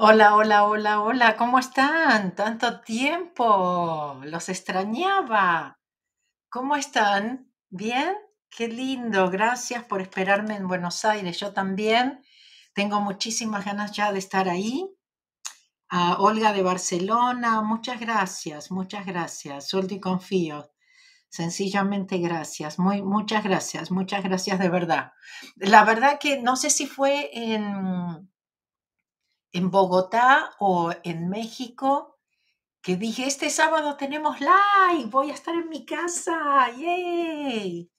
Hola, hola, hola, hola, ¿cómo están? Tanto tiempo, los extrañaba. ¿Cómo están? ¿Bien? Qué lindo, gracias por esperarme en Buenos Aires. Yo también tengo muchísimas ganas ya de estar ahí. A Olga de Barcelona, muchas gracias, muchas gracias. Suelto y confío. Sencillamente gracias, muy, muchas gracias, muchas gracias de verdad. La verdad que no sé si fue en en Bogotá o en México, que dije, este sábado tenemos live, voy a estar en mi casa, ¡yay!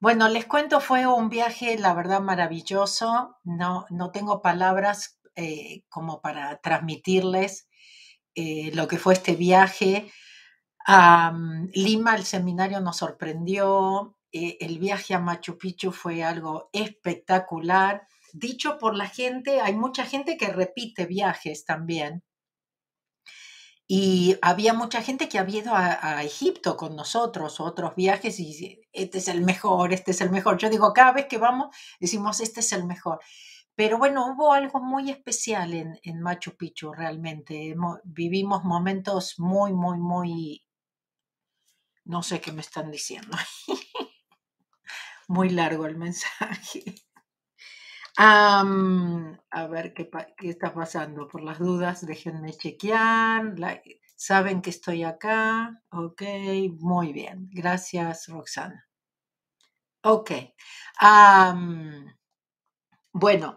Bueno, les cuento, fue un viaje, la verdad, maravilloso. No, no tengo palabras eh, como para transmitirles eh, lo que fue este viaje. Lima, el seminario nos sorprendió. Eh, el viaje a Machu Picchu fue algo espectacular dicho por la gente, hay mucha gente que repite viajes también. Y había mucha gente que había ido a, Egipto con nosotros, otros viajes, y este es el mejor, este es el mejor. Yo digo, cada vez que vamos, decimos, este es el mejor. Pero bueno, hubo algo muy especial en, en Machu Picchu realmente. vivimos momentos muy, muy, muy... No sé qué me están diciendo. muy largo el mensaje a ver qué, qué, está pasando. Por las dudas, déjenme chequear. Saben que estoy acá. Ok, muy bien. Gracias, Roxana. Ok. bueno,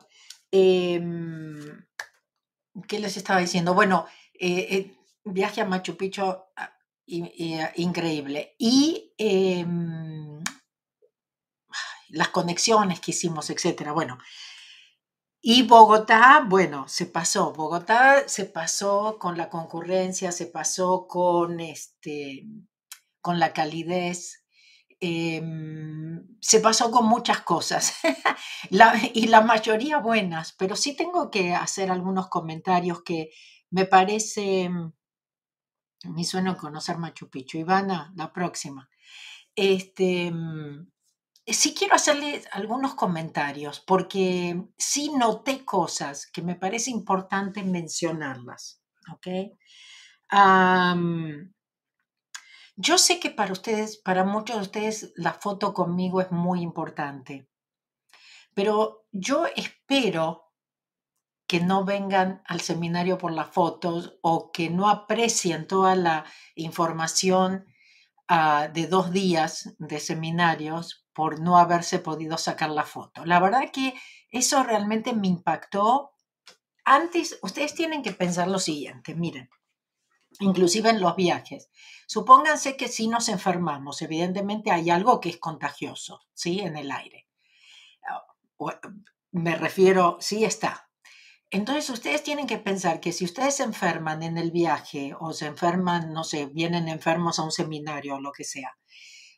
em, ¿qué les estaba diciendo? Bueno, eh, eh, viaje a Machu Picchu ah, increíble. Y em, las conexiones que hicimos, etcétera. Bueno, y Bogotá, bueno, se pasó. Bogotá se pasó con la concurrencia, se pasó con, este, con la calidez, em, se pasó con muchas cosas y la mayoría buenas, pero sí tengo que hacer algunos comentarios que me parece mi sueño conocer Machu Picchu. Ivana, la próxima. Este, sí quiero hacerle algunos comentarios porque sí noté cosas que me parece importante mencionarlas. ¿ok? yo sé que para ustedes, para muchos de ustedes, la foto conmigo es muy importante, pero yo espero que no vengan al seminario por las fotos o que no aprecien toda la información ah, de dos días de seminarios por no haberse podido sacar la foto. La verdad que eso realmente me impactó. Antes, ustedes tienen que pensar lo siguiente, miren, inclusive en los viajes. Supónganse que si nos enfermamos, evidentemente hay algo que es contagioso, ¿sí? En el aire. Me refiero, sí está. Entonces ustedes tienen que pensar que si ustedes se enferman en el viaje o se enferman, no sé, vienen enfermos a un seminario o lo que sea,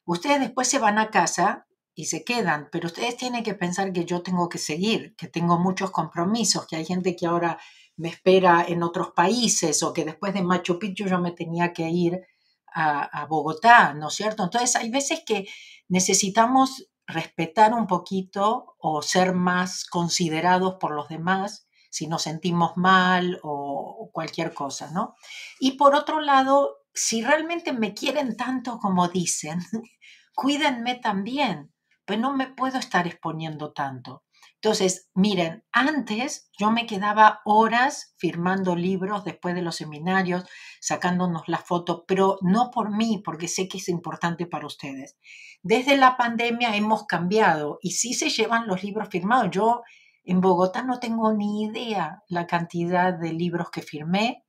ustedes después se van a casa y se quedan, pero ustedes tienen que pensar que yo tengo que seguir, que tengo muchos compromisos, que hay gente que ahora me espera en otros países o que después de Machu Picchu yo me tenía que ir a, Bogotá, ¿no es cierto? Entonces hay veces que necesitamos respetar un poquito o ser más considerados por los demás si nos sentimos mal o cualquier cosa, ¿no? Y por otro lado, si realmente me quieren tanto como dicen, cuídenme también, pues no me puedo estar exponiendo tanto. Entonces, miren, antes yo me quedaba horas firmando libros después de los seminarios, sacándonos la foto, pero no por mí, porque sé que es importante para ustedes. Desde la pandemia hemos cambiado y sí se llevan los libros firmados. Yo en Bogotá no tengo ni idea la cantidad de libros que firmé.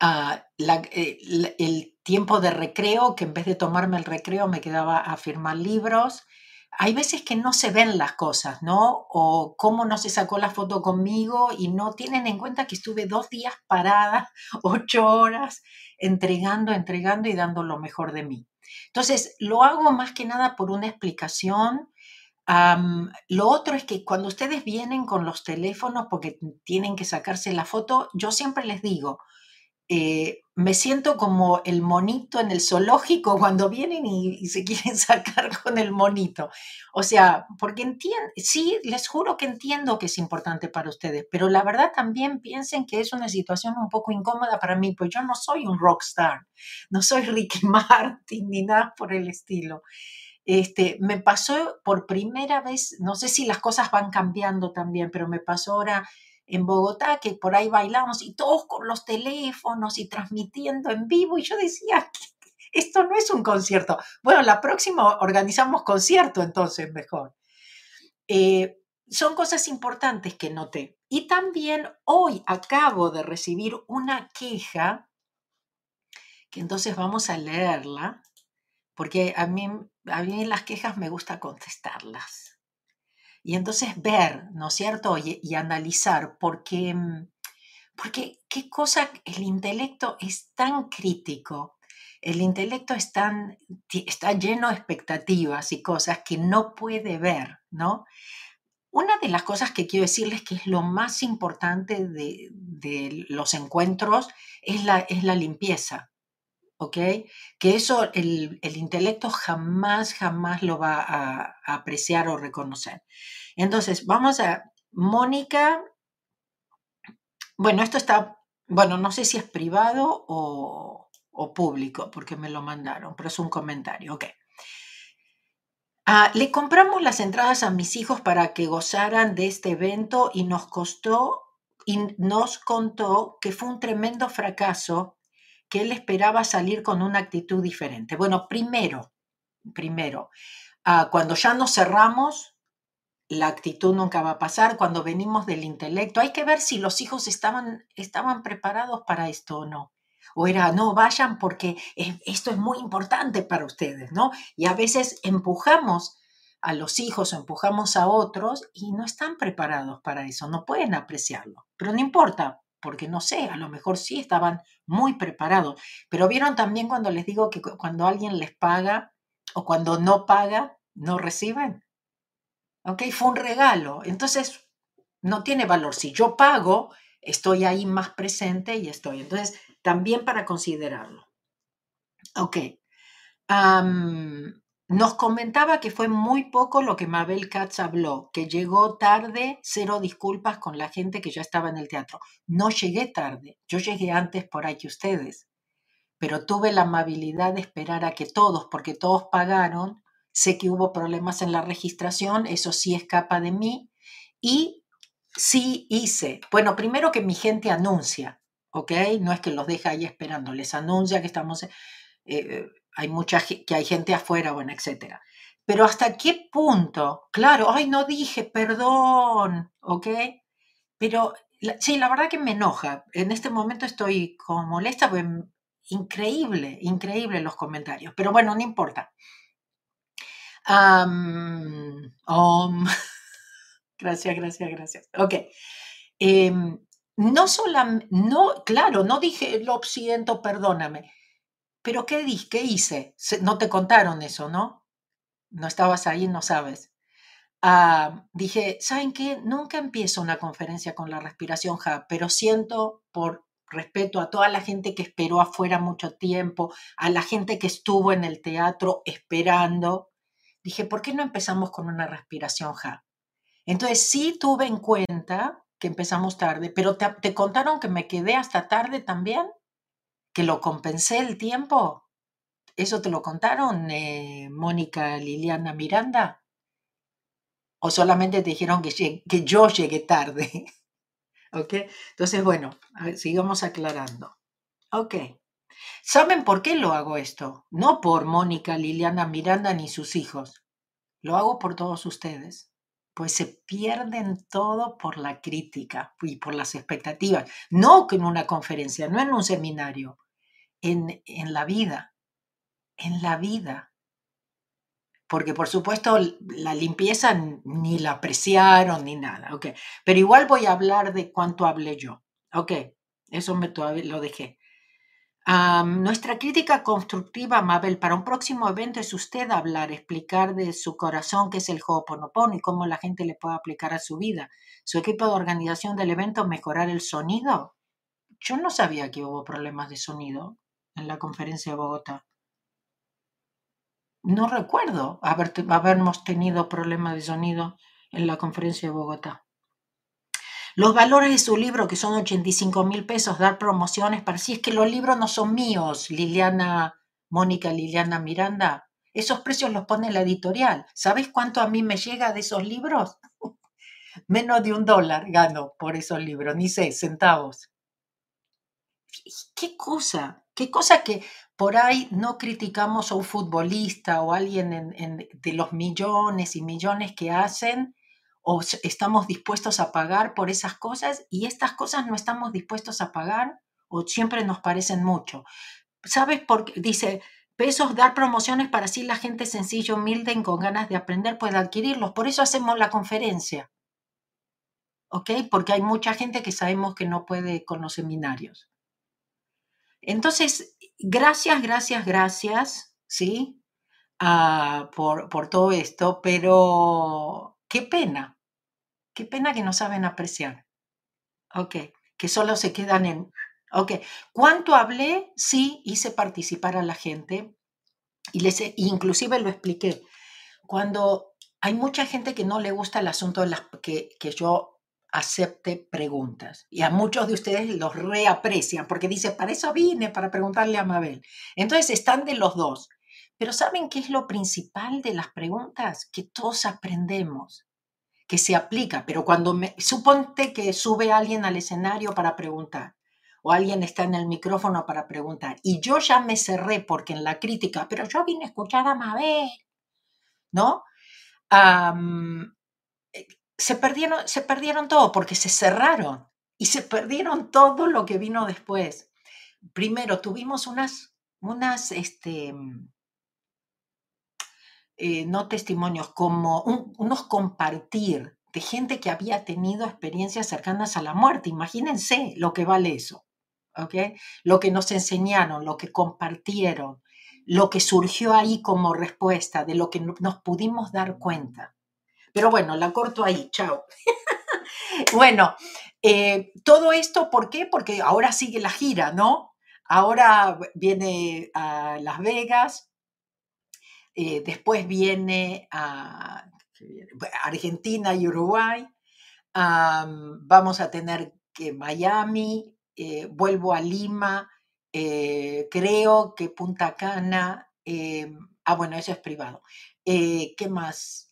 Ah, eh, el tiempo de recreo, que en vez de tomarme el recreo me quedaba a firmar libros. Hay veces que no se ven las cosas, ¿no? O cómo no se sacó la foto conmigo y no tienen en cuenta que estuve dos días parada, ocho horas, entregando, entregando y dando lo mejor de mí. Entonces, lo hago más que nada por una explicación. Lo otro es que cuando ustedes vienen con los teléfonos porque tienen que sacarse la foto, yo siempre les digo, eh, me siento como el monito en el zoológico cuando vienen y, se quieren sacar con el monito. O sea, porque entiendo, sí, les juro que entiendo que es importante para ustedes, pero la verdad también piensen que es una situación un poco incómoda para mí, pues yo no soy un rockstar, no soy Ricky Martin ni nada por el estilo. Este, me pasó por primera vez, no sé si las cosas van cambiando también, pero me pasó ahora en Bogotá, que por ahí bailamos y todos con los teléfonos y transmitiendo en vivo. Y yo decía, esto no es un concierto. Bueno, la próxima organizamos concierto entonces mejor. Eh, son cosas importantes que noté. Y también hoy acabo de recibir una queja, que entonces vamos a leerla, porque a mí, a mí las quejas me gusta contestarlas. Y entonces ver, ¿no es cierto? Y, analizar por qué, mm, porque qué cosa, el intelecto es tan crítico, el intelecto es tan, está lleno de expectativas y cosas que no puede ver, ¿no? Una de las cosas que quiero decirles que es lo más importante de, los encuentros es la, es la limpieza, ¿ok? Que eso el, intelecto jamás, jamás lo va a, apreciar o reconocer. Entonces, vamos a, Mónica, bueno, esto está, bueno, no sé si es privado o, o público, porque me lo mandaron, pero es un comentario, ok. Ah, le compramos las entradas a mis hijos para que gozaran de este evento y nos costó y nos contó que fue un tremendo fracaso que él esperaba salir con una actitud diferente. Bueno, primero, primero, ah, cuando ya nos cerramos, la actitud nunca va a pasar. Cuando venimos del intelecto, hay que ver si los hijos estaban, estaban preparados para esto o no. O era, no, vayan porque esto es muy importante para ustedes, ¿no? Y a veces empujamos a los hijos o empujamos a otros y no están preparados para eso, no pueden apreciarlo. Pero no importa, porque no sé, a lo mejor sí estaban muy preparados, pero vieron también cuando les digo que cuando alguien les paga o cuando no paga, no reciben. ¿Ok? Fue un regalo. Entonces, no tiene valor. Si yo pago, estoy ahí más presente y estoy. Entonces, también para considerarlo. Ok. Nos comentaba que fue muy poco lo que Mabel Katz habló, que llegó tarde, cero disculpas con la gente que ya estaba en el teatro. No llegué tarde, yo llegué antes por ahí que ustedes, pero tuve la amabilidad de esperar a que todos, porque todos pagaron, sé que hubo problemas en la registración, eso sí escapa de mí, y sí hice, bueno, primero que mi gente anuncia, ¿ok? No es que los deja ahí esperando, les anuncia que estamos... Eh, hay mucha que hay gente afuera, bueno, etcétera. Pero hasta qué punto, claro, ay, no dije, perdón, ¿ok? Pero sí, la verdad que me enoja. En este momento estoy como molesta, pues increíble, increíble los comentarios. Pero bueno, no importa. gracias, gracias, gracias. Ok. Em, no solamente, no, claro, no dije lo siento, perdóname. Pero ¿qué, di qué hice? No te contaron eso, ¿no? No estabas ahí, no sabes. Ah, dije, ¿saben qué? Nunca empiezo una conferencia con la respiración ja, pero siento por respeto a toda la gente que esperó afuera mucho tiempo, a la gente que estuvo en el teatro esperando. Dije, ¿por qué no empezamos con una respiración ja? Entonces sí tuve en cuenta que empezamos tarde, pero te, te contaron que me quedé hasta tarde también que lo compensé el tiempo. ¿Eso te lo contaron, eh, Mónica Liliana Miranda? ¿O solamente te dijeron que, que yo llegué tarde? ¿Ok? Entonces, bueno, sigamos aclarando. Ok. ¿Saben por qué lo hago esto? No por Mónica Liliana Miranda ni sus hijos. Lo hago por todos ustedes. Pues se pierden todo por la crítica y por las expectativas. No en una conferencia, no en un seminario en, la vida, en la vida. Porque por supuesto la limpieza ni la apreciaron ni nada, ¿ok? Pero igual voy a hablar de cuánto hablé yo, ¿ok? Eso me lo dejé. nuestra crítica constructiva, Mabel, para un próximo evento es usted hablar, explicar de su corazón qué es el Ho'oponopono y cómo la gente le puede aplicar a su vida. Su equipo de organización del evento, mejorar el sonido. Yo no sabía que hubo problemas de sonido en la conferencia de Bogotá. No recuerdo haber, habermos tenido problemas de sonido en la conferencia de Bogotá. Los valores de su libro, que son 85 mil pesos, dar promociones para si es que los libros no son míos, Liliana, Mónica Liliana Miranda. Esos precios los pone la editorial. ¿Sabes cuánto a mí me llega de esos libros? Menos de un dólar gano por esos libros, ni sé, centavos. ¿Qué cosa? ¿Qué cosa que por ahí no criticamos a un futbolista o alguien de los millones y millones que hacen o estamos dispuestos a pagar por esas cosas y estas cosas no estamos dispuestos a pagar o siempre nos parecen mucho. ¿Sabes por qué? Dice, pesos, dar promociones para así la gente sencilla, humilde con ganas de aprender pueda adquirirlos. Por eso hacemos la conferencia. ¿Ok? Porque hay mucha gente que sabemos que no puede con los seminarios. Entonces, gracias, gracias, gracias, ¿sí? Ah, por, por todo esto, pero qué pena, Qué pena que no saben apreciar. Ok, que solo se quedan en... Ok, ¿cuánto hablé? Sí, hice participar a la gente y les, inclusive lo expliqué. Cuando hay mucha gente que no le gusta el asunto de las que, que yo acepte preguntas. Y a muchos de ustedes los reaprecian porque dice, para eso vine, para preguntarle a Mabel. Entonces están de los dos. Pero ¿saben qué es lo principal de las preguntas? Que todos aprendemos que se aplica, pero cuando me, suponte que sube alguien al escenario para preguntar o alguien está en el micrófono para preguntar y yo ya me cerré porque en la crítica, pero yo vine a escuchar a Mabel, ¿no? Se, perdieron, se perdieron todo porque se cerraron y se perdieron todo lo que vino después. Primero tuvimos unas, unas, este, eh, no testimonios, como unos compartir de gente que había tenido experiencias cercanas a la muerte. Imagínense lo que vale eso, ¿ok? Lo que nos enseñaron, lo que compartieron, lo que surgió ahí como respuesta, de lo que nos pudimos dar cuenta. Pero bueno, la corto ahí, chao. bueno, eh, todo esto, ¿por qué? Porque ahora sigue la gira, ¿no? Ahora viene a Las Vegas, eh, después viene a Argentina y Uruguay. vamos a tener que Miami, eh, vuelvo a Lima, creo que Punta Cana, ah, bueno, eso es privado. ¿Qué más?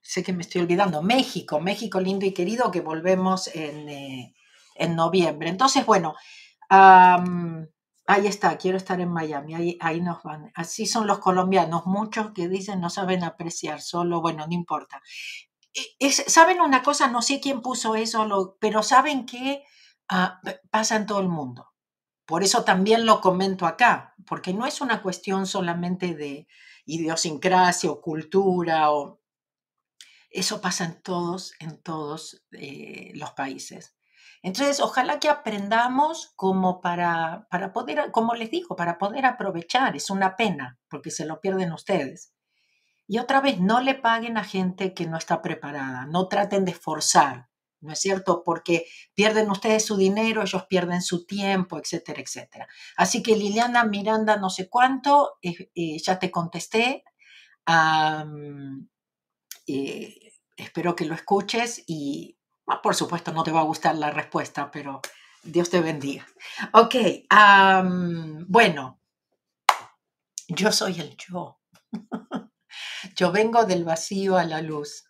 Sé que me estoy olvidando. México, México lindo y querido, que volvemos en, en noviembre. Entonces, bueno, Ahí está, quiero estar en Miami, ahí, ahí nos van. Así son los colombianos, muchos que dicen no saben apreciar, solo, bueno, no importa. E, ¿Saben una cosa? No sé quién puso eso, pero saben que ah, pasa en todo el mundo. Por eso también lo comento acá, porque no es una cuestión solamente de idiosincrasia o cultura, o eso pasa en todos, en todos eh, los países. Entonces, ojalá que aprendamos como para, para poder, como les digo, para poder aprovechar. Es una pena porque se lo pierden ustedes. Y otra vez, no le paguen a gente que no está preparada, no traten de forzar, ¿no es cierto? Porque pierden ustedes su dinero, ellos pierden su tiempo, etcétera, etcétera. Así que Liliana Miranda, no sé cuánto, eh, ya te contesté. Eh, espero que lo escuches y Ah, por supuesto, no te va a gustar la respuesta, pero Dios te bendiga. Ok, bueno, yo soy el yo. yo vengo del vacío a la luz.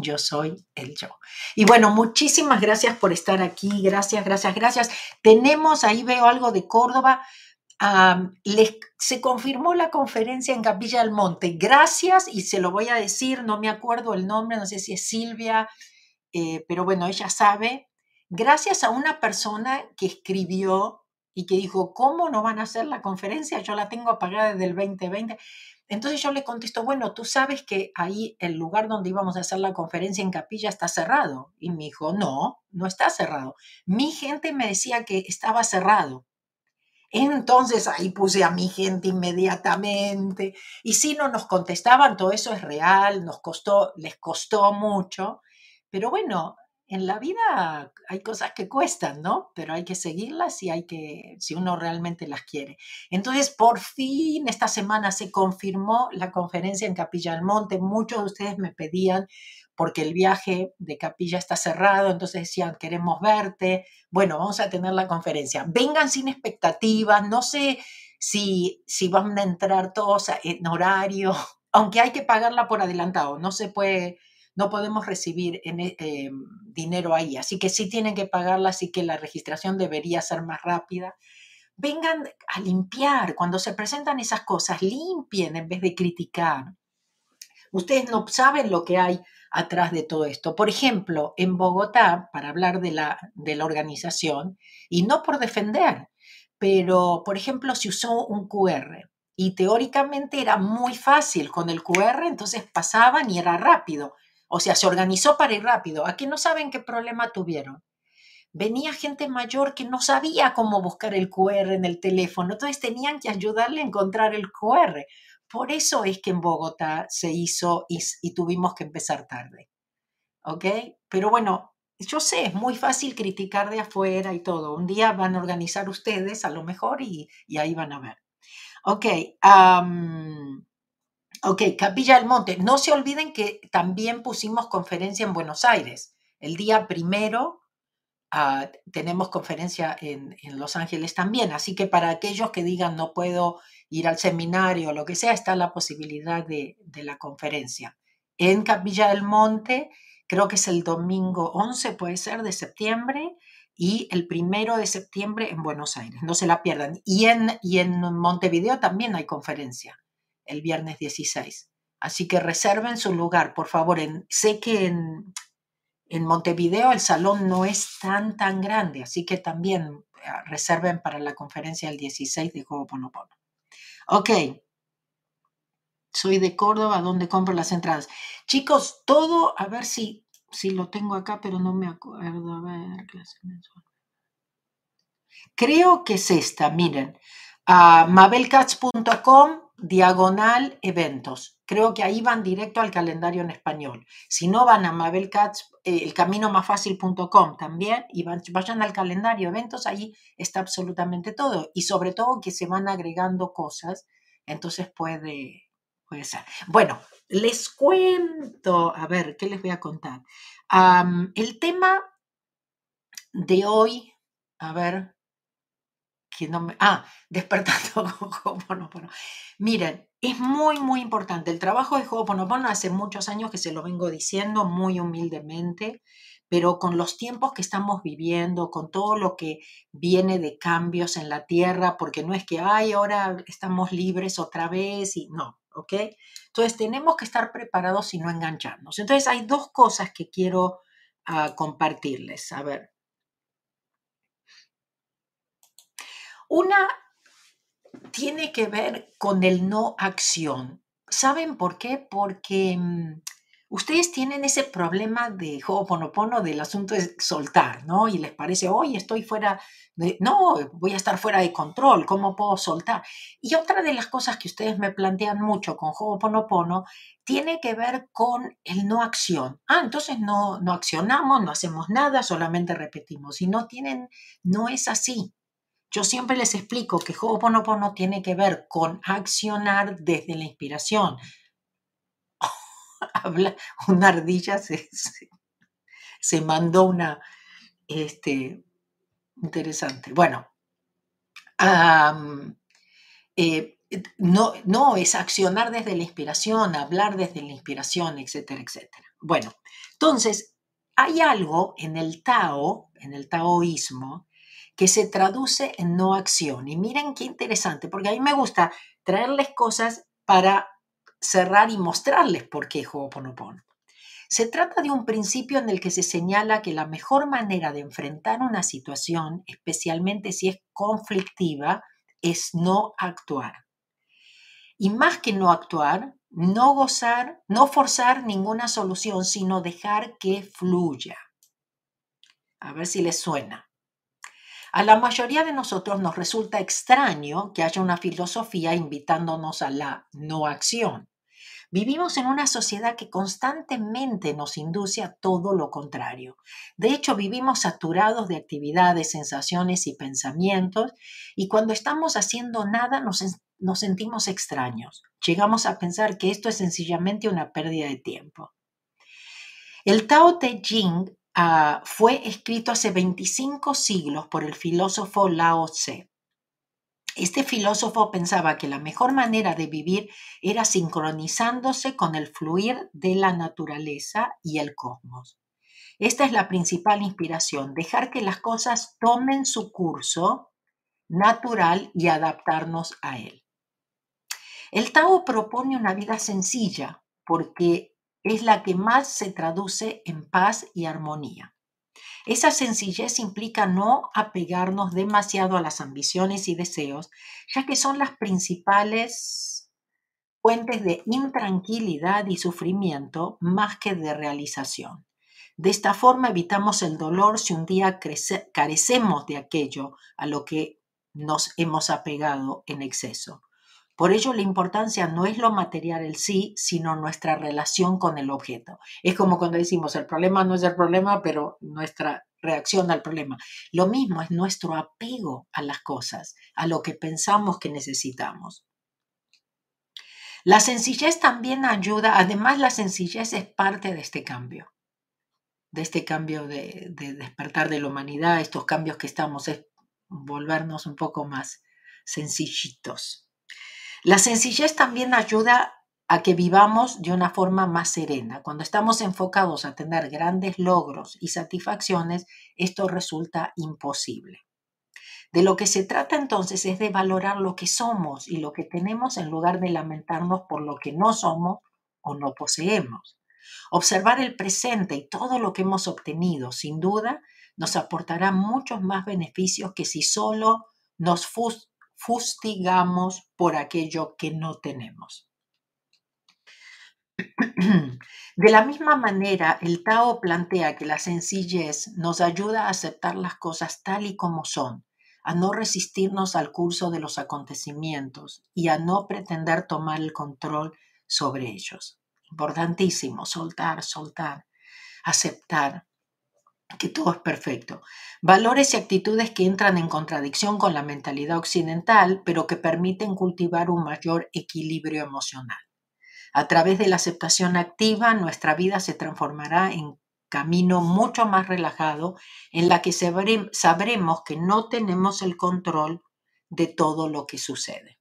Yo soy el yo. Y bueno, muchísimas gracias por estar aquí. Gracias, gracias, gracias. Tenemos, ahí veo algo de Córdoba. se confirmó la conferencia en Capilla del Monte. Gracias, y se lo voy a decir, no me acuerdo el nombre, no sé si es Silvia, eh, pero bueno, ella sabe. Gracias a una persona que escribió y que dijo, ¿cómo no van a hacer la conferencia? Yo la tengo apagada desde el 2020. Entonces yo le contesto, bueno, tú sabes que ahí el lugar donde íbamos a hacer la conferencia en capilla está cerrado. Y me dijo, no, no está cerrado. Mi gente me decía que estaba cerrado. Entonces ahí puse a mi gente inmediatamente. Y si no nos contestaban, todo eso es real, nos costó, les costó mucho. Pero bueno, en la vida hay cosas que cuestan, ¿no? Pero hay que seguirlas y hay que, si uno realmente las quiere. Entonces, por fin, esta semana se confirmó la conferencia en Capilla del Monte. Muchos de ustedes me pedían, porque el viaje de Capilla está cerrado, entonces decían, queremos verte. Bueno, vamos a tener la conferencia. Vengan sin expectativas, no sé si, si van a entrar todos en horario, aunque hay que pagarla por adelantado, no se puede no podemos recibir en, e, eh, dinero ahí. Así que sí tienen que pagarla, así que la registración debería ser más rápida. Vengan a limpiar. Cuando se presentan esas cosas, limpien en vez de criticar. Ustedes no saben lo que hay atrás de todo esto. Por ejemplo, en Bogotá, para hablar de la, de la organización, y no por defender, pero, por ejemplo, se usó un QR y teóricamente era muy fácil con el QR, entonces pasaban y era rápido. O sea, se organizó para ir rápido. Aquí no saben qué problema tuvieron. Venía gente mayor que no sabía cómo buscar el QR en el teléfono, entonces tenían que ayudarle a encontrar el QR. Por eso es que en Bogotá se hizo y, tuvimos que empezar tarde. ¿Ok? Pero bueno, yo sé, es muy fácil criticar de afuera y todo. Un día van a organizar ustedes a lo mejor y, ahí van a ver. Ok. Ok, Capilla del Monte. No se olviden que también pusimos conferencia en Buenos Aires. El día primero ah, tenemos conferencia en, Los Ángeles también. Así que para aquellos que digan no puedo ir al seminario o lo que sea, está la posibilidad de, de la conferencia. En Capilla del Monte, creo que es el domingo 11, puede ser, de septiembre y el primero de septiembre en Buenos Aires. No se la pierdan. Y en, y en Montevideo también hay conferencia el viernes 16. Así que reserven su lugar, por favor. En, sé que en, Montevideo el salón no es tan, tan grande, así que también eh, reserven para la conferencia el 16 de Ho'oponopono. Ok. Soy de Córdoba, donde compro las entradas. Chicos, todo, a ver si, si lo tengo acá, pero no me acuerdo. A ver, Creo que es esta, miren. a mabelcats.com diagonal eventos. Creo que ahí van directo al calendario en español. Si no, van a Mabel Katz, eh, el camino más fácil.com también y vayan al calendario eventos, ahí está absolutamente todo. Y sobre todo que se van agregando cosas, entonces puede, puede ser. Bueno, les cuento, a ver, ¿qué les voy a contar? el tema de hoy, a ver, ah, despertando. Miren, es muy, muy importante. El trabajo de Ho'oponopono hace muchos años que se lo vengo diciendo muy humildemente, pero con los tiempos que estamos viviendo, con todo lo que viene de cambios en la tierra, porque no es que, ay, ahora estamos libres otra vez y no, ¿ok? Entonces tenemos que estar preparados y no engancharnos. Entonces hay dos cosas que quiero ah, compartirles. A ver, Una tiene que ver con el no acción. ¿Saben por qué? Porque mm, ustedes tienen ese problema de Ho'oponopono del asunto de soltar, ¿no? Y les parece, hoy estoy fuera no, voy a estar fuera de control, ¿cómo puedo soltar? Y otra de las cosas que ustedes me plantean mucho con Ho'oponopono tiene que ver con el no acción. Ah, entonces no, no accionamos, no hacemos nada, solamente repetimos. Y no tienen, no es así. Yo siempre les explico que Ho'oponopono tiene que ver con accionar desde la inspiración. Habla, una ardilla se, mandó una, este, interesante. Bueno, eh, no, no, es accionar desde la inspiración, hablar desde la inspiración, etcétera, etcétera. Bueno, entonces, hay algo en el Tao, en el taoísmo, que se traduce en no acción. Y miren qué interesante, porque a mí me gusta traerles cosas para cerrar y mostrarles por qué Ho'oponopono. Se trata de un principio en el que se señala que la mejor manera de enfrentar una situación, especialmente si es conflictiva, es no actuar. Y más que no actuar, no gozar, no forzar ninguna solución, sino dejar que fluya. A ver si les suena. A la mayoría de nosotros nos resulta extraño que haya una filosofía invitándonos a la no acción. Vivimos en una sociedad que constantemente nos induce a todo lo contrario. De hecho, vivimos saturados de actividades, sensaciones y pensamientos y cuando estamos haciendo nada nos, sentimos extraños. Llegamos a pensar que esto es sencillamente una pérdida de tiempo. El Tao Te Ching ah, fue escrito hace 25 siglos por el filósofo Lao Tse. Este filósofo pensaba que la mejor manera de vivir era sincronizándose con el fluir de la naturaleza y el cosmos. Esta es la principal inspiración, dejar que las cosas tomen su curso natural y adaptarnos a él. El Tao propone una vida sencilla porque es la que más se traduce en paz y armonía. Esa sencillez implica no apegarnos demasiado a las ambiciones y deseos, ya que son las principales fuentes de intranquilidad y sufrimiento más que de realización. De esta forma evitamos el dolor si un día carecemos de aquello a lo que nos hemos apegado en exceso. Por ello, la importancia no es lo material el sí, sino nuestra relación con el objeto. Es como cuando decimos, el problema no es el problema, pero nuestra reacción al problema. Lo mismo es nuestro apego a las cosas, a lo que pensamos que necesitamos. La sencillez también ayuda, además la sencillez es parte de este cambio, de este cambio de, de despertar de la humanidad, estos cambios que estamos, es volvernos un poco más sencillitos. La sencillez también ayuda a que vivamos de una forma más serena. Cuando estamos enfocados a tener grandes logros y satisfacciones, esto resulta imposible. De lo que se trata entonces es de valorar lo que somos y lo que tenemos en lugar de lamentarnos por lo que no somos o no poseemos. Observar el presente y todo lo que hemos obtenido, sin duda, nos aportará muchos más beneficios que si solo nos fustigamos por aquello que no tenemos. De la misma manera, el Tao plantea que la sencillez nos ayuda a aceptar las cosas tal y como son, a no resistirnos al curso de los acontecimientos y a no pretender tomar el control sobre ellos. Importantísimo, soltar, soltar, aceptar, que todo es perfecto. Valores y actitudes que entran en contradicción con la mentalidad occidental, pero que permiten cultivar un mayor equilibrio emocional. A través de la aceptación activa, nuestra vida se transformará en camino mucho más relajado en la que sabremos que no tenemos el control de todo lo que sucede.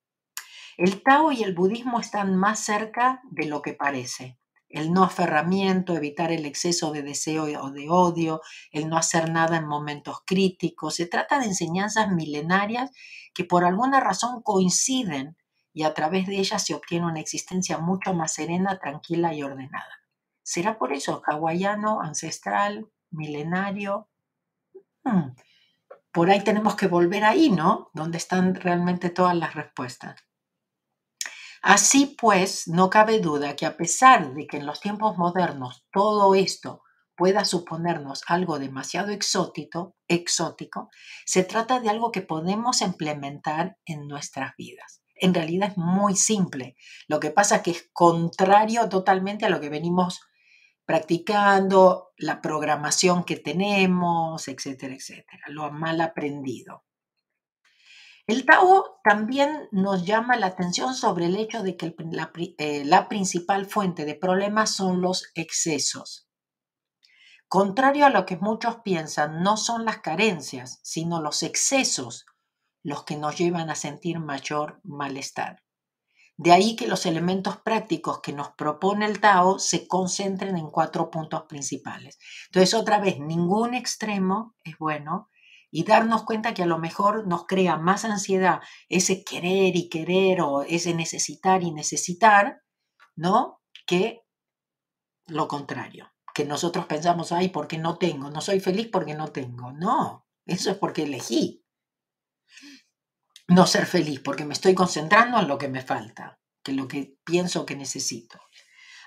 El Tao y el budismo están más cerca de lo que parece el no aferramiento, evitar el exceso de deseo o de odio, el no hacer nada en momentos críticos. Se trata de enseñanzas milenarias que por alguna razón coinciden y a través de ellas se obtiene una existencia mucho más serena, tranquila y ordenada. ¿Será por eso hawaiano, ancestral, milenario? Hmm. Por ahí tenemos que volver ahí, ¿no? Donde están realmente todas las respuestas. Así pues, no cabe duda que a pesar de que en los tiempos modernos todo esto pueda suponernos algo demasiado exótico, exótico, se trata de algo que podemos implementar en nuestras vidas. En realidad es muy simple. Lo que pasa es que es contrario totalmente a lo que venimos practicando, la programación que tenemos, etcétera, etcétera, lo mal aprendido. El Tao también nos llama la atención sobre el hecho de que eh, la, principal fuente de problemas son los excesos. Contrario a lo que muchos piensan, no son las carencias, sino los excesos los que nos llevan a sentir mayor malestar. De ahí que los elementos prácticos que nos propone el Tao se concentren en cuatro puntos principales. Entonces, otra vez, ningún extremo es bueno, y darnos cuenta que a lo mejor nos crea más ansiedad ese querer y querer o ese necesitar y necesitar, ¿no? Que lo contrario, que nosotros pensamos, ay, porque no tengo, no soy feliz porque no tengo. No, eso es porque elegí no ser feliz, porque me estoy concentrando en lo que me falta, que lo que pienso que necesito.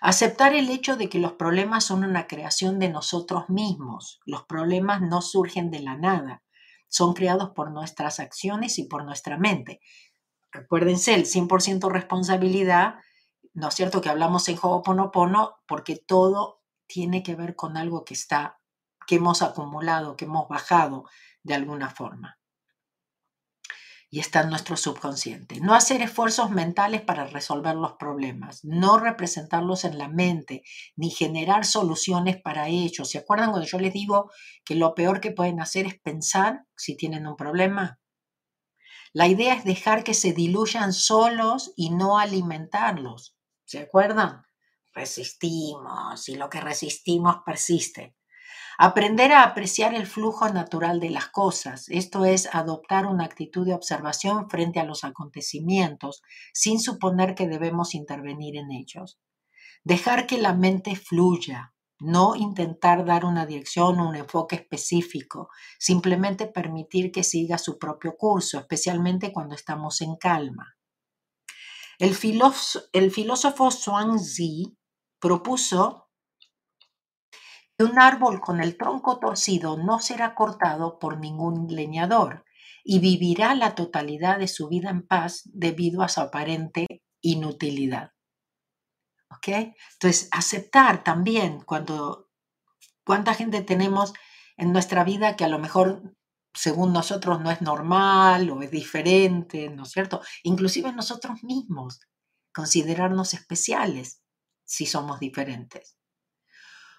Aceptar el hecho de que los problemas son una creación de nosotros mismos. Los problemas no surgen de la nada, son creados por nuestras acciones y por nuestra mente. Recuérdense, el 100% responsabilidad, ¿no es cierto que hablamos en Ho'oponopono? Porque todo tiene que ver con algo que está, que hemos acumulado, que hemos bajado de alguna forma y está en nuestro subconsciente. No hacer esfuerzos mentales para resolver los problemas, no representarlos en la mente, ni generar soluciones para ellos. ¿Se acuerdan cuando yo les digo que lo peor que pueden hacer es pensar si tienen un problema? La idea es dejar que se diluyan solos y no alimentarlos. ¿Se acuerdan? Resistimos y lo que resistimos persiste. Aprender a apreciar el flujo natural de las cosas, esto es adoptar una actitud de observación frente a los acontecimientos sin suponer que debemos intervenir en ellos. Dejar que la mente fluya, no intentar dar una dirección o un enfoque específico, simplemente permitir que siga su propio curso, especialmente cuando estamos en calma. El filósofo, el filósofo propuso un árbol con el tronco torcido no será cortado por ningún leñador y vivirá la totalidad de su vida en paz debido a su aparente inutilidad. ¿Ok? Entonces, aceptar también cuando, cuánta gente tenemos en nuestra vida que a lo mejor según nosotros no es normal o es diferente, ¿no es cierto? Inclusive nosotros mismos, considerarnos especiales si somos diferentes.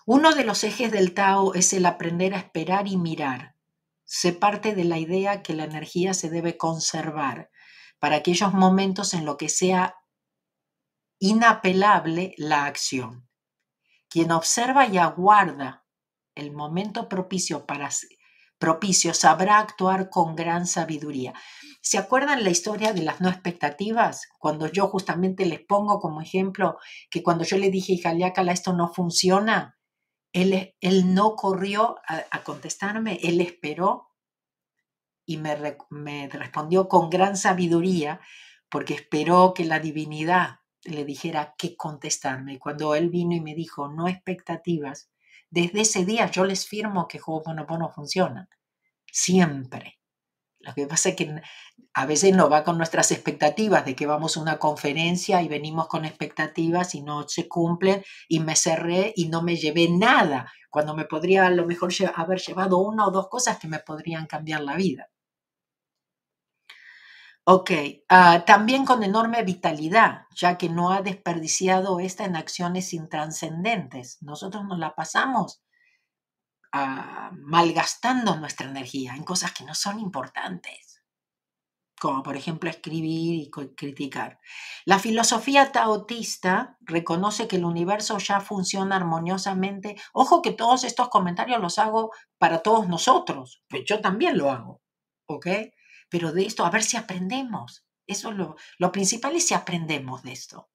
Uno de los ejes del Tao es el aprender a esperar y mirar. Se parte de la idea que la energía se debe conservar para aquellos momentos en los que sea inapelable la acción. Quien observa y aguarda el momento propicio para propicio sabrá actuar con gran sabiduría. ¿Se acuerdan la historia de las no expectativas? Cuando yo justamente les pongo como ejemplo que cuando yo le dije a Jaliácala esto no funciona, él, no corrió a, contestarme, él esperó y me, respondió con gran sabiduría porque esperó que la divinidad le dijera qué contestarme. Cuando él vino y me dijo, no expectativas, desde ese día yo les firmo que Ho'oponopono funciona. Siempre. Lo que pasa es que a veces no va con nuestras expectativas de que vamos a una conferencia y venimos con expectativas y no se cumplen y me cerré y no me llevé nada, cuando me podría a lo mejor haber llevado una o dos cosas que me podrían cambiar la vida. Ok, ah, también con enorme vitalidad, ya que no ha desperdiciado esta en acciones intranscendentes. Nosotros nos la pasamos malgastando nuestra energía en cosas que no son importantes, como por ejemplo escribir y criticar. La filosofía taotista reconoce que el universo ya funciona armoniosamente. Ojo que todos estos comentarios los hago para todos nosotros, pues yo también lo hago, ¿ok? Pero de esto, a ver si aprendemos. Eso es lo, lo principal es si aprendemos de esto,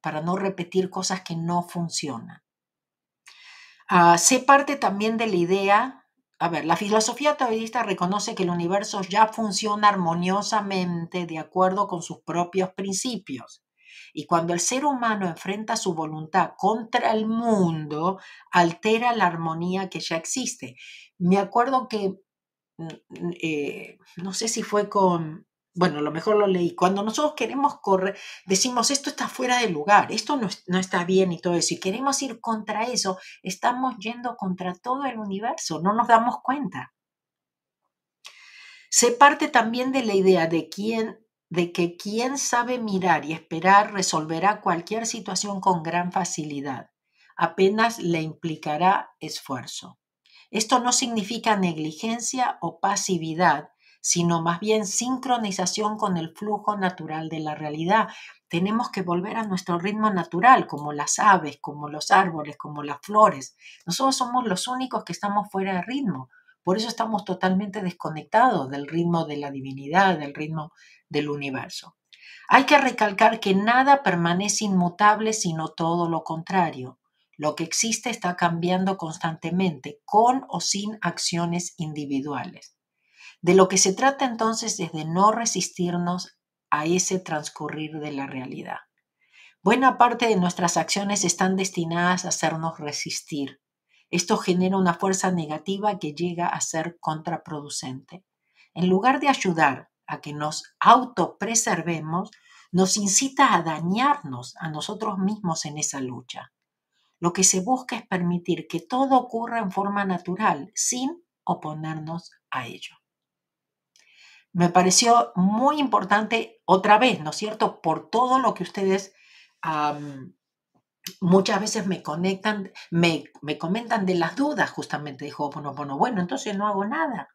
para no repetir cosas que no funcionan. Uh, sé parte también de la idea, a ver, la filosofía taoísta reconoce que el universo ya funciona armoniosamente de acuerdo con sus propios principios. Y cuando el ser humano enfrenta su voluntad contra el mundo, altera la armonía que ya existe. Me acuerdo que, mm, eh, no sé si fue con, bueno, a lo mejor lo leí, cuando nosotros queremos correr, decimos esto está fuera de lugar, esto no, no, está bien y todo eso, y queremos ir contra eso, estamos yendo contra todo el universo, no nos damos cuenta. Se parte también de la idea de, quién, de que quien sabe mirar y esperar resolverá cualquier situación con gran facilidad, apenas le implicará esfuerzo. Esto no significa negligencia o pasividad, sino más bien sincronización con el flujo natural de la realidad. Tenemos que volver a nuestro ritmo natural, como las aves, como los árboles, como las flores. Nosotros somos los únicos que estamos fuera de ritmo. Por eso estamos totalmente desconectados del ritmo de la divinidad, del ritmo del universo. Hay que recalcar que nada permanece inmutable, sino todo lo contrario. Lo que existe está cambiando constantemente, con o sin acciones individuales. De lo que se trata entonces es de no resistirnos a ese transcurrir de la realidad. Buena parte de nuestras acciones están destinadas a hacernos resistir. Esto genera una fuerza negativa que llega a ser contraproducente. En lugar de ayudar a que nos autopreservemos, nos incita a dañarnos a nosotros mismos en esa lucha. Lo que se busca es permitir que todo ocurra en forma natural, sin oponernos a ello. Me pareció muy importante otra vez, ¿no es cierto? Por todo lo que ustedes muchas veces me conectan, me, comentan de las dudas justamente, dijo bueno, bueno, entonces no hago nada.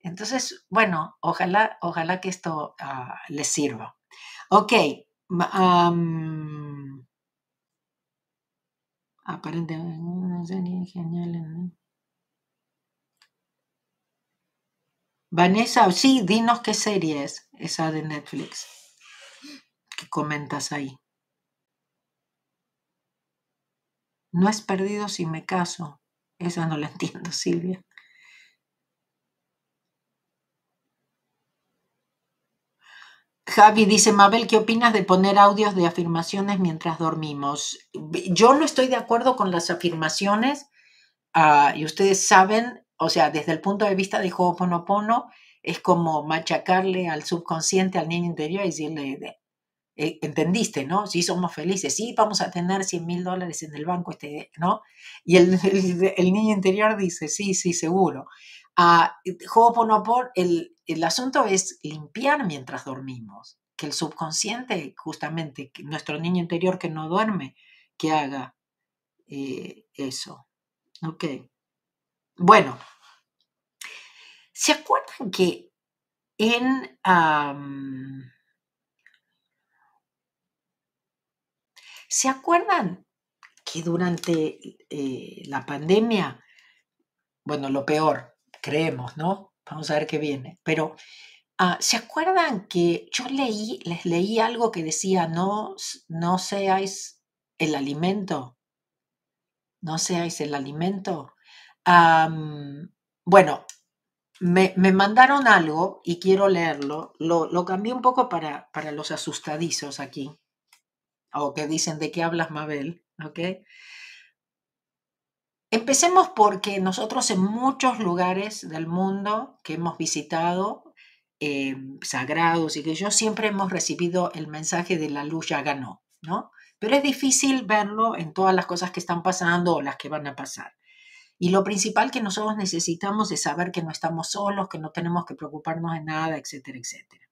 Entonces, bueno, ojalá, ojalá que esto ah, les sirva. Ok. aparentemente, una serie genial. Vanessa, sí, dinos qué serie es esa de Netflix que comentas ahí. No es perdido si me caso. Esa no la entiendo, Silvia. Javi dice, Mabel, ¿qué opinas de poner audios de afirmaciones mientras dormimos? Yo no estoy de acuerdo con las afirmaciones ah, y ustedes saben, o sea, desde el punto de vista de Ho'oponopono, es como machacarle al subconsciente, al niño interior y decirle, eh, entendiste, ¿no? Sí, somos felices, sí, vamos a tener 100 mil dólares en el banco, este, ¿no? Y el, niño interior dice, sí, sí, seguro. Uh, el, el asunto es limpiar mientras dormimos, que el subconsciente, justamente, nuestro niño interior que no duerme, que haga eh, eso. Ok. Bueno, ¿se acuerdan que en... ¿Se acuerdan que durante eh, la pandemia, bueno, lo peor, creemos, ¿no? Vamos a ver qué viene, pero ah, ¿se acuerdan que yo leí, les leí algo que decía, no, no seáis el alimento? No seáis el alimento. Bueno, me, mandaron algo y quiero leerlo. Lo, lo cambié un poco para, para los asustadizos aquí o que dicen de qué hablas, Mabel, ¿ok? Empecemos porque nosotros en muchos lugares del mundo que hemos visitado, eh, sagrados y que yo siempre hemos recibido el mensaje de la luz ya ganó, ¿no? Pero es difícil verlo en todas las cosas que están pasando o las que van a pasar. Y lo principal que nosotros necesitamos es saber que no estamos solos, que no tenemos que preocuparnos de nada, etcétera, etcétera.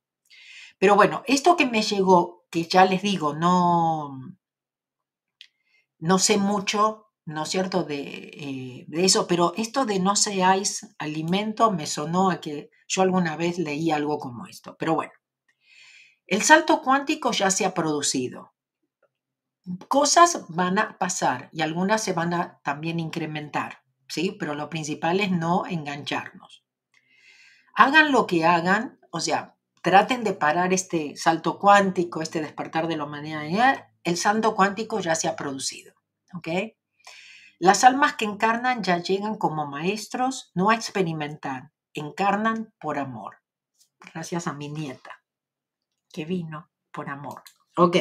Pero bueno, esto que me llegó, que ya les digo, no, no sé mucho, ¿no es cierto?, de, eh, de, eso, pero esto de no seáis alimento me sonó a que yo alguna vez leí algo como esto. Pero bueno, el salto cuántico ya se ha producido. Cosas van a pasar y algunas se van a también incrementar, ¿sí? Pero lo principal es no engancharnos. Hagan lo que hagan, o sea, traten de parar este salto cuántico, este despertar de la humanidad, el salto cuántico ya se ha producido. ¿ok? Las almas que encarnan ya llegan como maestros, no a experimentar, encarnan por amor. Gracias a mi nieta, que vino por amor. Ok.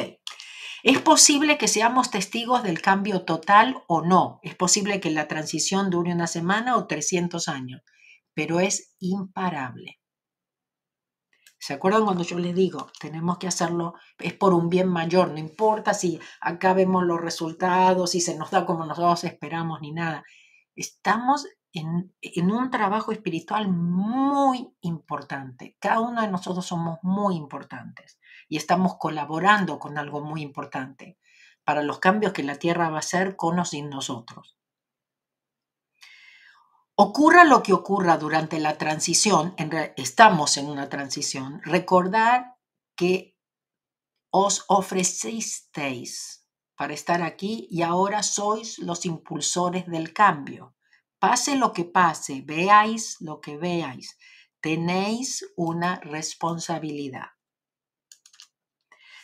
Es posible que seamos testigos del cambio total o no. Es posible que la transición dure una semana o 300 años, pero es imparable. ¿Se acuerdan cuando yo les digo, tenemos que hacerlo, es por un bien mayor, no importa si acá vemos los resultados, si se nos da como nosotros esperamos ni nada. Estamos en, en un trabajo espiritual muy importante. Cada uno de nosotros somos muy importantes y estamos colaborando con algo muy importante para los cambios que la Tierra va a hacer con o sin nosotros. Ocurra lo que ocurra durante la transición, estamos en una transición, recordar que os ofrecisteis para estar aquí y ahora sois los impulsores del cambio. Pase lo que pase, veáis lo que veáis, tenéis una responsabilidad.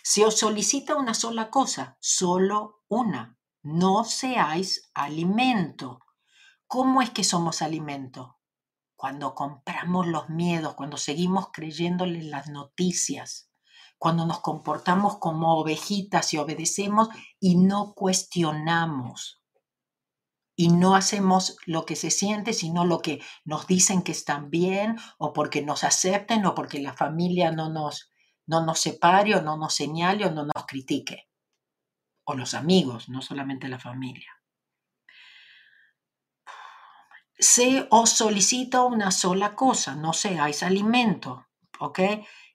Si os solicita una sola cosa, solo una, no seáis alimento. ¿Cómo es que somos alimento? Cuando compramos los miedos, cuando seguimos creyéndole las noticias, cuando nos comportamos como ovejitas y obedecemos y no cuestionamos. Y no hacemos lo que se siente, sino lo que nos dicen que están bien o porque nos acepten o porque la familia no nos, no nos separe o no nos señale o no nos critique. O los amigos, no solamente la familia. Se os solicita una sola cosa, no seáis alimento, ¿ok?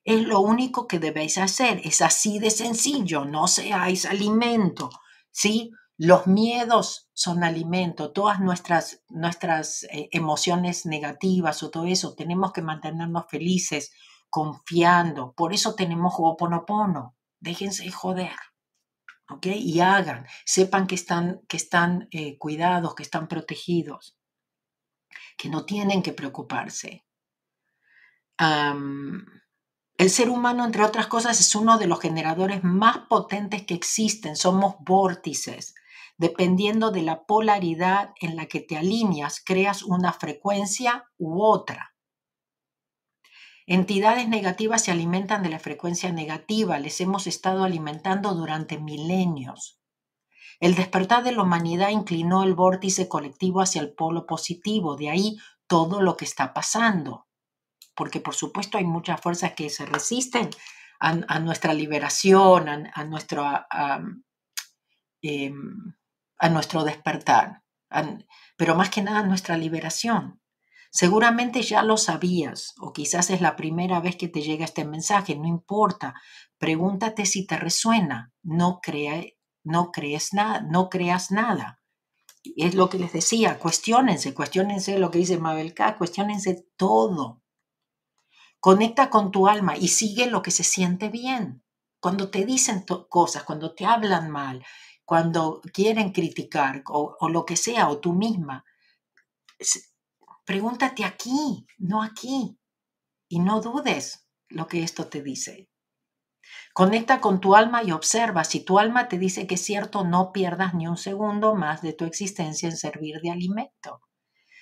Es lo único que debéis hacer, es así de sencillo, no seáis alimento, ¿sí? Los miedos son alimento, todas nuestras, nuestras eh, emociones negativas o todo eso, tenemos que mantenernos felices, confiando. Por eso tenemos Ho'oponopono. Déjense joder. ¿Ok? Y hagan, sepan que están, que están eh, cuidados, que están protegidos, que no tienen que preocuparse. el ser humano, entre otras cosas, es uno de los generadores más potentes que existen. Somos vórtices. Dependiendo de la polaridad en la que te alineas, creas una frecuencia u otra. Entidades negativas se alimentan de la frecuencia negativa, les hemos estado alimentando durante milenios. El despertar de la humanidad inclinó el vórtice colectivo hacia el polo positivo, de ahí todo lo que está pasando. Porque por supuesto hay muchas fuerzas que se resisten a, nuestra liberación, a, nuestro em, a nuestro despertar, pero más que nada a nuestra liberación. Seguramente ya lo sabías o quizás es la primera vez que te llega este mensaje, no importa. Pregúntate si te resuena. No, no crees nada, no creas nada. Es lo que les decía, cuestionense, cuestionense lo que dice Mabel K, cuestionense todo. Conecta con tu alma y sigue lo que se siente bien. Cuando te dicen cosas, cuando te hablan mal, cuando quieren criticar o, lo que sea, o tú misma, pregúntate aquí, no aquí, y no dudes lo que esto te dice. Conecta con tu alma y observa. Si tu alma te dice que es cierto, no pierdas ni un segundo más de tu existencia en servir de alimento.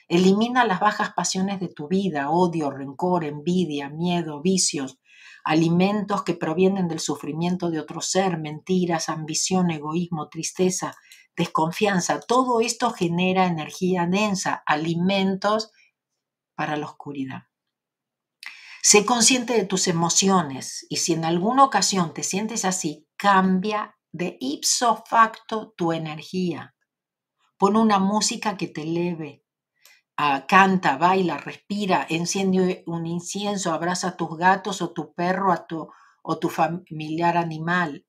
Elimina las bajas pasiones de tu vida, odio, rencor, envidia, miedo, vicios, alimentos que provienen del sufrimiento de otro ser, mentiras, ambición, egoísmo, tristeza, desconfianza. Todo esto genera energía densa, alimentos para la oscuridad. Sé consciente de tus emociones y si en alguna ocasión te sientes así, cambia de ipso facto tu energía. Pon una música que te eleve, canta, baila, respira, enciende un incienso, abraza a tus gatos o tu perro o tu familiar animal.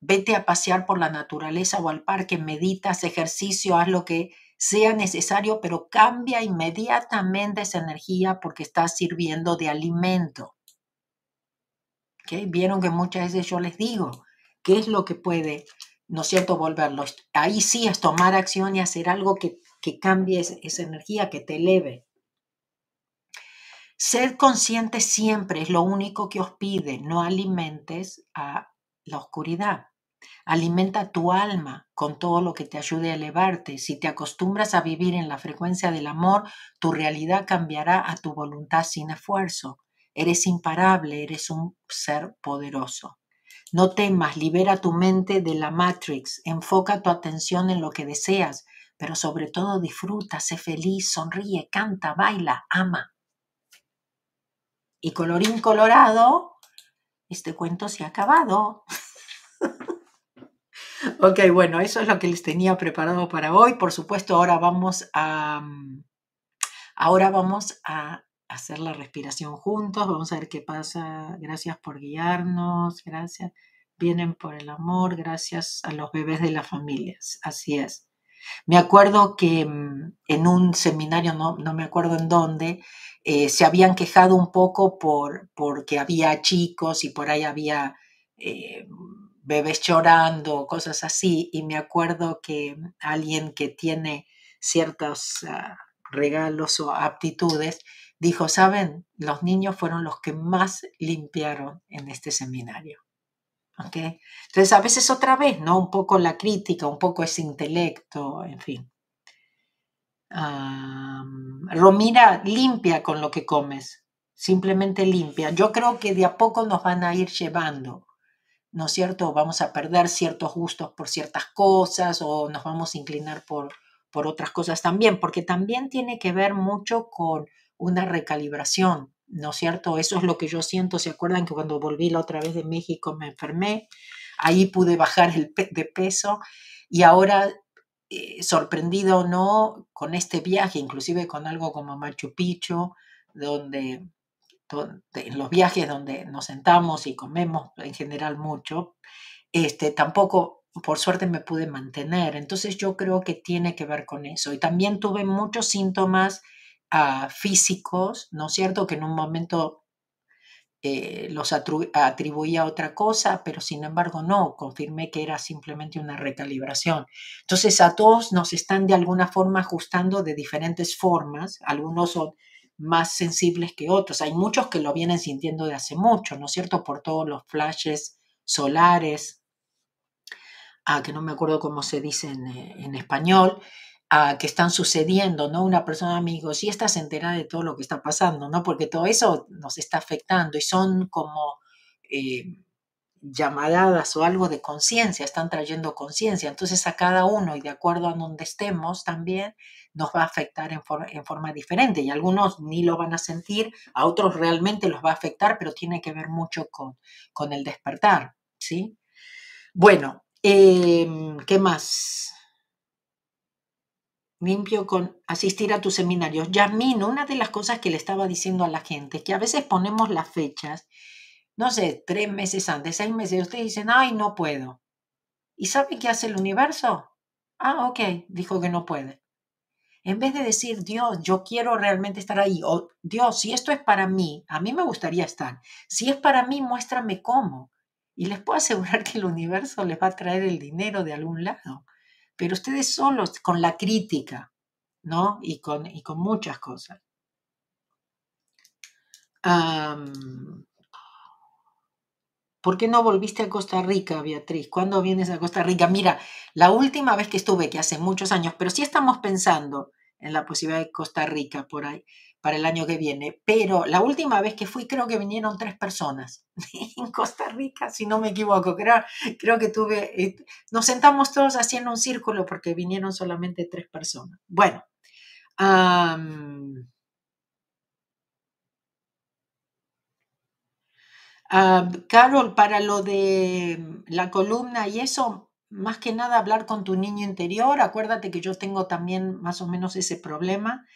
Vete a pasear por la naturaleza o al parque, meditas, ejercicio, haz lo que sea necesario, pero cambia inmediatamente esa energía porque estás sirviendo de alimento. Vieron que muchas veces yo les digo, ¿qué es lo que puede, no es cierto, volverlo? Ahí sí es tomar acción y hacer algo que que cambies esa energía, que te eleve. Ser consciente siempre es lo único que os pide, no alimentes a la oscuridad. Alimenta tu alma con todo lo que te ayude a elevarte. Si te acostumbras a vivir en la frecuencia del amor, tu realidad cambiará a tu voluntad sin esfuerzo. Eres imparable, eres un ser poderoso. No temas, libera tu mente de la Matrix, enfoca tu atención en lo que deseas, pero sobre todo disfruta, sé feliz, sonríe, canta, baila, ama. Y colorín colorado, este cuento se ha acabado. ok, bueno, eso es lo que les tenía preparado para hoy. Por supuesto, ahora vamos a, mm, ahora vamos a hacer la respiración juntos. Vamos a ver qué pasa. Gracias por guiarnos. Gracias. Vienen por el amor. Gracias a los bebés de las familias. Así es. Me acuerdo que mm, en un seminario, no, me acuerdo en dónde, eh, se habían quejado un poco por porque había chicos y por ahí había eh, bebés llorando, cosas así, y me acuerdo que alguien que tiene ciertos ah, regalos o aptitudes dijo, saben, los niños fueron los que más limpiaron en este seminario. Entonces, a veces otra vez, ¿no? Un poco la crítica, un poco ese intelecto, en fin. Romira, limpia con lo que comes. simplemente limpia. Yo creo que de a poco nos van a ir llevando, ¿no es cierto? Vamos a perder ciertos gustos por ciertas cosas o nos vamos a inclinar por, por otras cosas también, porque también tiene que ver mucho con una recalibración, ¿no es cierto? Eso es lo que yo siento. ¿Se acuerdan que cuando volví la otra vez de México me enfermé? Ahí pude bajar el de peso y ahora, eh, sorprendido o no, con este viaje, inclusive con algo como Machu Picchu, donde, en los viajes donde nos sentamos y comemos en general mucho, este, tampoco por suerte me pude mantener. Entonces yo creo que tiene que ver con eso. Y también tuve muchos síntomas físicos, ¿no es cierto? Que en un momento eh, los atribuía a otra cosa, pero sin embargo no, confirmé que era simplemente una recalibración. Entonces a todos nos están de alguna forma ajustando de diferentes formas, algunos son más sensibles que otros, hay muchos que lo vienen sintiendo de hace mucho, ¿no es cierto? Por todos los flashes solares, ah, que no me acuerdo cómo se dice en, eh, en español, que están sucediendo, ¿no? Una persona amigo, sí estás entera de todo lo que está pasando, ¿no? Porque todo eso nos está afectando y son como eh, llamadadas o algo de conciencia, están trayendo conciencia. Entonces a cada uno y de acuerdo a donde estemos también nos va a afectar en, en, forma diferente y algunos ni lo van a sentir, a otros realmente los va a afectar, pero tiene que ver mucho con, con el despertar, ¿sí? Bueno, em, ¿qué más? Limpio con asistir a tus seminarios. Yasmin, una de las cosas que le estaba diciendo a la gente que a veces ponemos las fechas, no sé, tres meses antes, seis meses, y ustedes dicen, ay, no puedo. ¿Y sabe qué hace el universo? Ah, ok, dijo que no puede. En vez de decir, Dios, yo quiero realmente estar ahí, o Dios, si esto es para mí, a mí me gustaría estar. Si es para mí, muéstrame cómo. Y les puedo asegurar que el universo les va a traer el dinero de algún lado pero ustedes solos con la crítica, ¿no? Y con, y con muchas cosas. ¿Por qué no volviste a Costa Rica, Beatriz? ¿Cuándo vienes a Costa Rica? Mira, la última vez que estuve, que hace muchos años, pero sí estamos pensando en la posibilidad de Costa Rica por ahí para el año que viene, pero la última vez que fui creo que vinieron tres personas en Costa Rica, si no me equivoco, creo, que tuve, eh, nos sentamos todos en un círculo porque vinieron solamente tres personas. Bueno, Carol, para lo de la columna y eso, más que nada hablar con tu niño interior, acuérdate que yo tengo también más o menos ese problema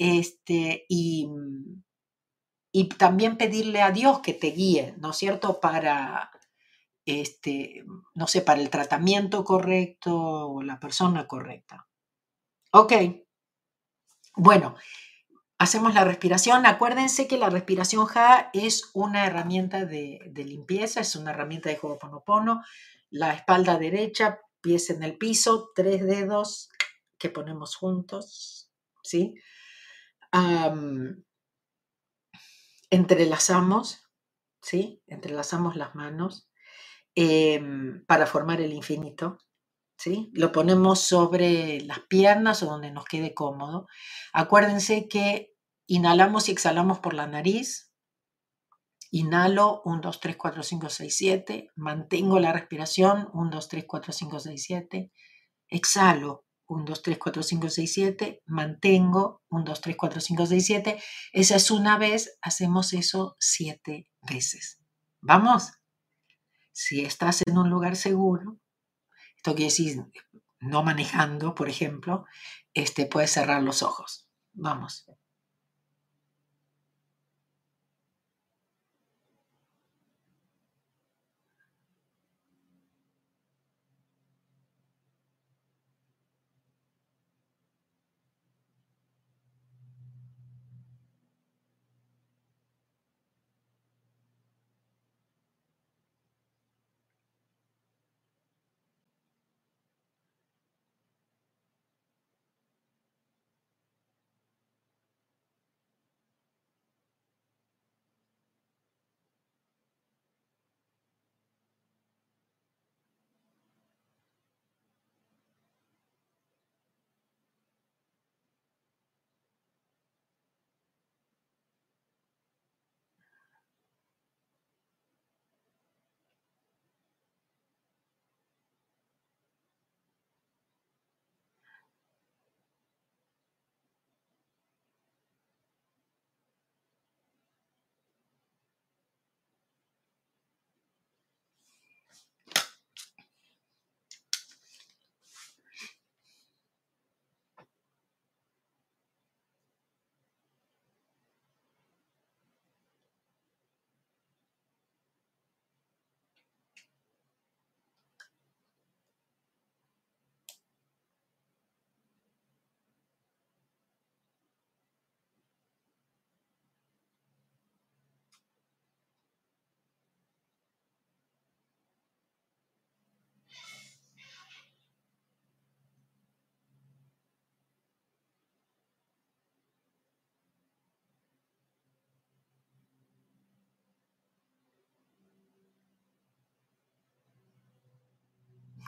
este, y, y también pedirle a Dios que te guíe, ¿no es cierto?, para, este, no sé, para el tratamiento correcto o la persona correcta. Ok. Bueno, hacemos la respiración. Acuérdense que la respiración Ja es una herramienta de, de limpieza, es una herramienta de Ho'oponopono. La espalda derecha, pies en el piso, tres dedos que ponemos juntos, ¿sí? Entrelazamos, ¿sí? Entrelazamos las manos em, para formar el infinito, ¿sí? Lo ponemos sobre las piernas o donde nos quede cómodo. Acuérdense que inhalamos y exhalamos por la nariz. Inhalo 1, 2, 3, 4, 5, 6, 7. Mantengo la respiración 1, 2, 3, 4, 5, 6, 7. Exhalo 1, 2, 3, 4, 5, 6, 7, mantengo, 1, 2, 3, 4, 5, 6, 7. Esa es una vez, hacemos eso siete veces. ¿Vamos? Si estás en un lugar seguro, esto quiere decir no manejando, por ejemplo, este, puedes cerrar los ojos. Vamos.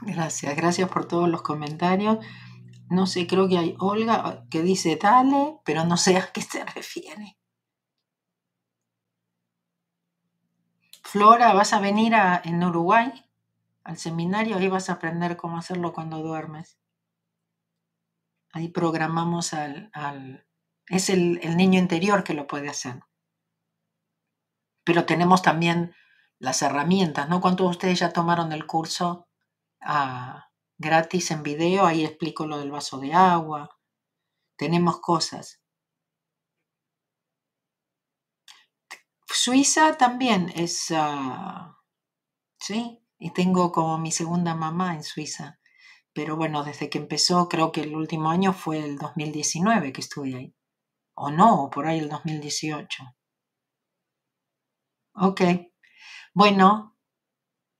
Gracias, gracias por todos los comentarios. No sé, creo que hay Olga que dice dale, pero no sé a qué se refiere. Flora, ¿vas a venir a, en Uruguay al seminario? Ahí vas a aprender cómo hacerlo cuando duermes. Ahí programamos al... es el, el niño interior que lo puede hacer. Pero tenemos también las herramientas, ¿no? ¿Cuántos de ustedes ya tomaron el curso ah, gratis en video? Ahí explico lo del vaso de agua. Tenemos cosas. Suiza también es, ah, sí, y tengo como mi segunda mamá en Suiza. Pero bueno, desde que empezó, creo que el último año fue el 2019 que estuve ahí. O no, por ahí el 2018. Ok. Bueno,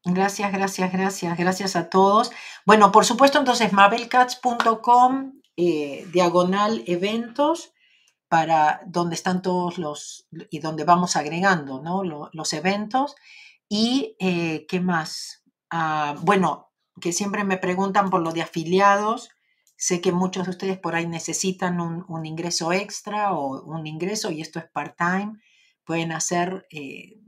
gracias, gracias, gracias, gracias a todos. Bueno, por supuesto, entonces, mabelcats.com, eh, diagonal eventos, para donde están todos los, y donde vamos agregando, ¿no? los eventos. Y, eh, ¿qué más? Ah, bueno, que siempre me preguntan por lo de afiliados. Sé que muchos de ustedes por ahí necesitan un, ingreso extra o un ingreso y esto es part-time. Pueden hacer eh,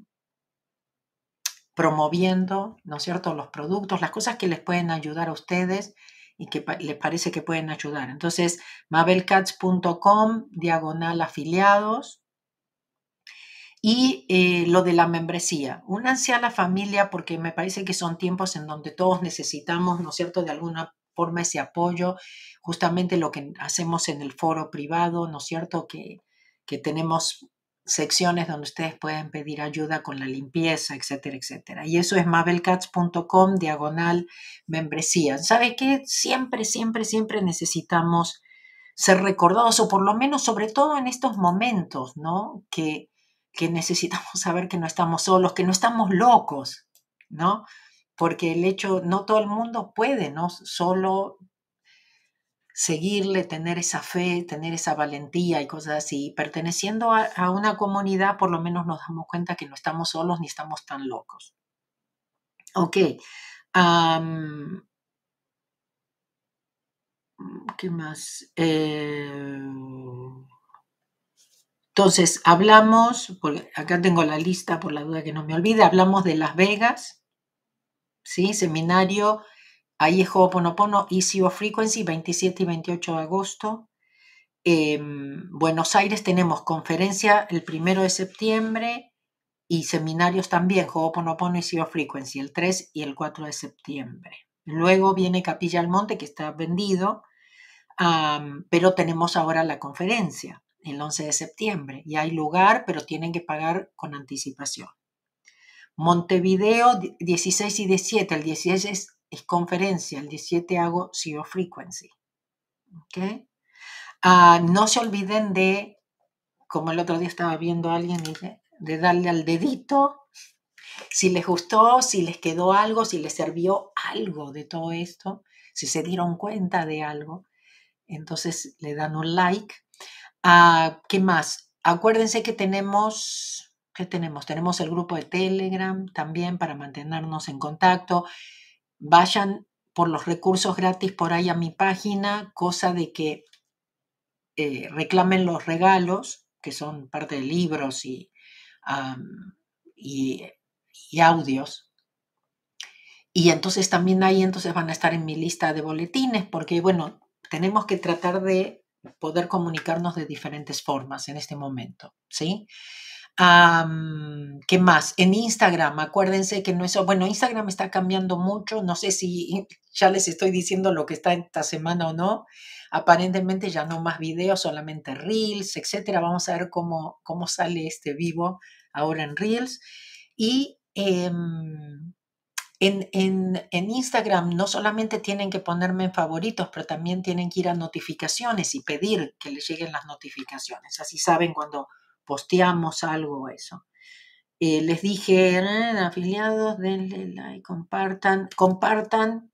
promoviendo, ¿no es cierto?, los productos, las cosas que les pueden ayudar a ustedes y que les parece que pueden ayudar. Entonces, mabelcats.com, diagonal afiliados. Y eh, lo de la membresía. Únanse a la familia porque me parece que son tiempos en donde todos necesitamos, ¿no es cierto?, de alguna forma ese apoyo, justamente lo que hacemos en el foro privado, ¿no es cierto?, que, que tenemos secciones donde ustedes pueden pedir ayuda con la limpieza, etcétera, etcétera. Y eso es mabelcats.com diagonal membresía. ¿Sabe qué? Siempre, siempre, siempre necesitamos ser recordados, o por lo menos, sobre todo en estos momentos, ¿no? Que, que necesitamos saber que no estamos solos, que no estamos locos, ¿no? Porque el hecho, no todo el mundo puede, ¿no? Solo seguirle, tener esa fe, tener esa valentía y cosas así. Perteneciendo a, una comunidad, por lo menos nos damos cuenta que no estamos solos ni estamos tan locos. Ok. ¿Qué más? Eh, entonces, hablamos, acá tengo la lista por la duda que no me olvide, hablamos de Las Vegas, ¿sí? Seminario Ahí es Ho'oponopono Easy of Frequency, 27 y 28 de agosto. En Buenos Aires tenemos conferencia el 1 de septiembre y seminarios también, Ho'oponopono Easy of Frequency, el 3 y el 4 de septiembre. Luego viene Capilla al Monte, que está vendido, pero tenemos ahora la conferencia el 11 de septiembre y hay lugar, pero tienen que pagar con anticipación. Montevideo 16 y 17, el 16 es es conferencia, el 17 hago Zero Frequency. ¿Okay? Ah, no se olviden de, como el otro día estaba viendo a alguien, de darle al dedito si les gustó, si les quedó algo, si les sirvió algo de todo esto, si se dieron cuenta de algo, entonces le dan un like. Ah, ¿Qué más? Acuérdense que tenemos, ¿qué tenemos? Tenemos el grupo de Telegram también para mantenernos en contacto vayan por los recursos gratis por ahí a mi página, cosa de que eh, reclamen los regalos, que son parte de libros y, y, audios. Y entonces también ahí entonces van a estar en mi lista de boletines, porque bueno, tenemos que tratar de poder comunicarnos de diferentes formas en este momento, ¿sí? ¿Qué más? En Instagram, acuérdense que no es... Bueno, Instagram está cambiando mucho, no sé si ya les estoy diciendo lo que está esta semana o no. Aparentemente ya no más videos, solamente reels, etcétera. Vamos a ver cómo, cómo sale este vivo ahora en reels. Y em, en, en, en, Instagram no solamente tienen que ponerme en favoritos, pero también tienen que ir a notificaciones y pedir que les lleguen las notificaciones. Así saben cuando posteamos algo eso. Eh, les dije, afiliados, denle like, compartan, compartan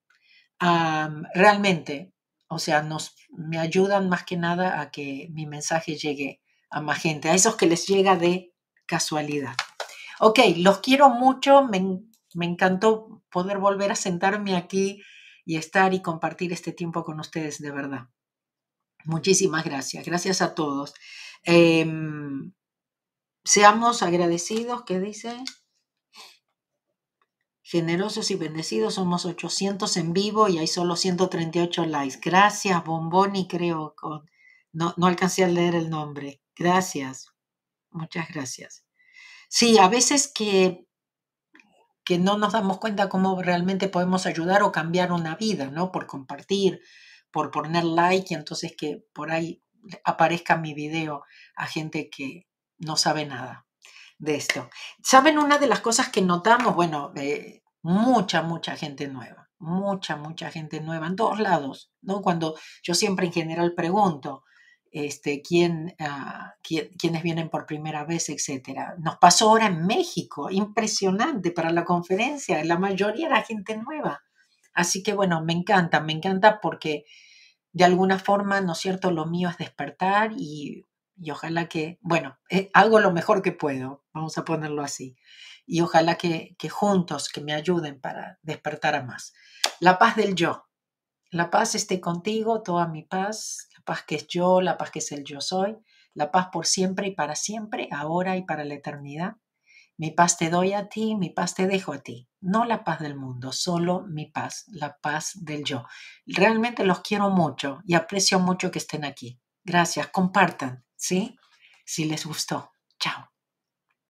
realmente, o sea, nos, me ayudan más que nada a que mi mensaje llegue a más gente, a esos que les llega de casualidad. Ok, los quiero mucho, me, me encantó poder volver a sentarme aquí y estar y compartir este tiempo con ustedes de verdad. Muchísimas gracias. Gracias a todos. Em, seamos agradecidos, ¿qué dice? Generosos y bendecidos, somos 800 en vivo y hay solo 138 likes. Gracias, Bomboni, creo. no, no alcancé a leer el nombre. Gracias. Muchas gracias. Sí, a veces que, que no nos damos cuenta cómo realmente podemos ayudar o cambiar una vida, ¿no? Por compartir, por poner like y entonces que por ahí aparezca mi video a gente que no sabe nada de esto. ¿Saben una de las cosas que notamos? Bueno, eh, mucha, mucha gente nueva, mucha, mucha gente nueva en todos lados, ¿no? Cuando yo siempre en general pregunto, este, quién, ah, quién, quiénes vienen por primera vez, etcétera. Nos pasó ahora en México, impresionante para la conferencia, la mayoría era gente nueva. Así que bueno, me encanta, me encanta porque de alguna forma, ¿no es cierto? Lo mío es despertar y, ojalá que, bueno, eh, hago lo mejor que puedo, vamos a ponerlo así. Y ojalá que, que juntos, que me ayuden para despertar a más. La paz del yo. La paz esté contigo, toda mi paz, la paz que es yo, la paz que es el yo soy, la paz por siempre y para siempre, ahora y para la eternidad. Mi paz te doy a ti, mi paz te dejo a ti. No la paz del mundo, solo mi paz, la paz del yo. Realmente los quiero mucho y aprecio mucho que estén aquí. Gracias, compartan, ¿sí? Si les gustó.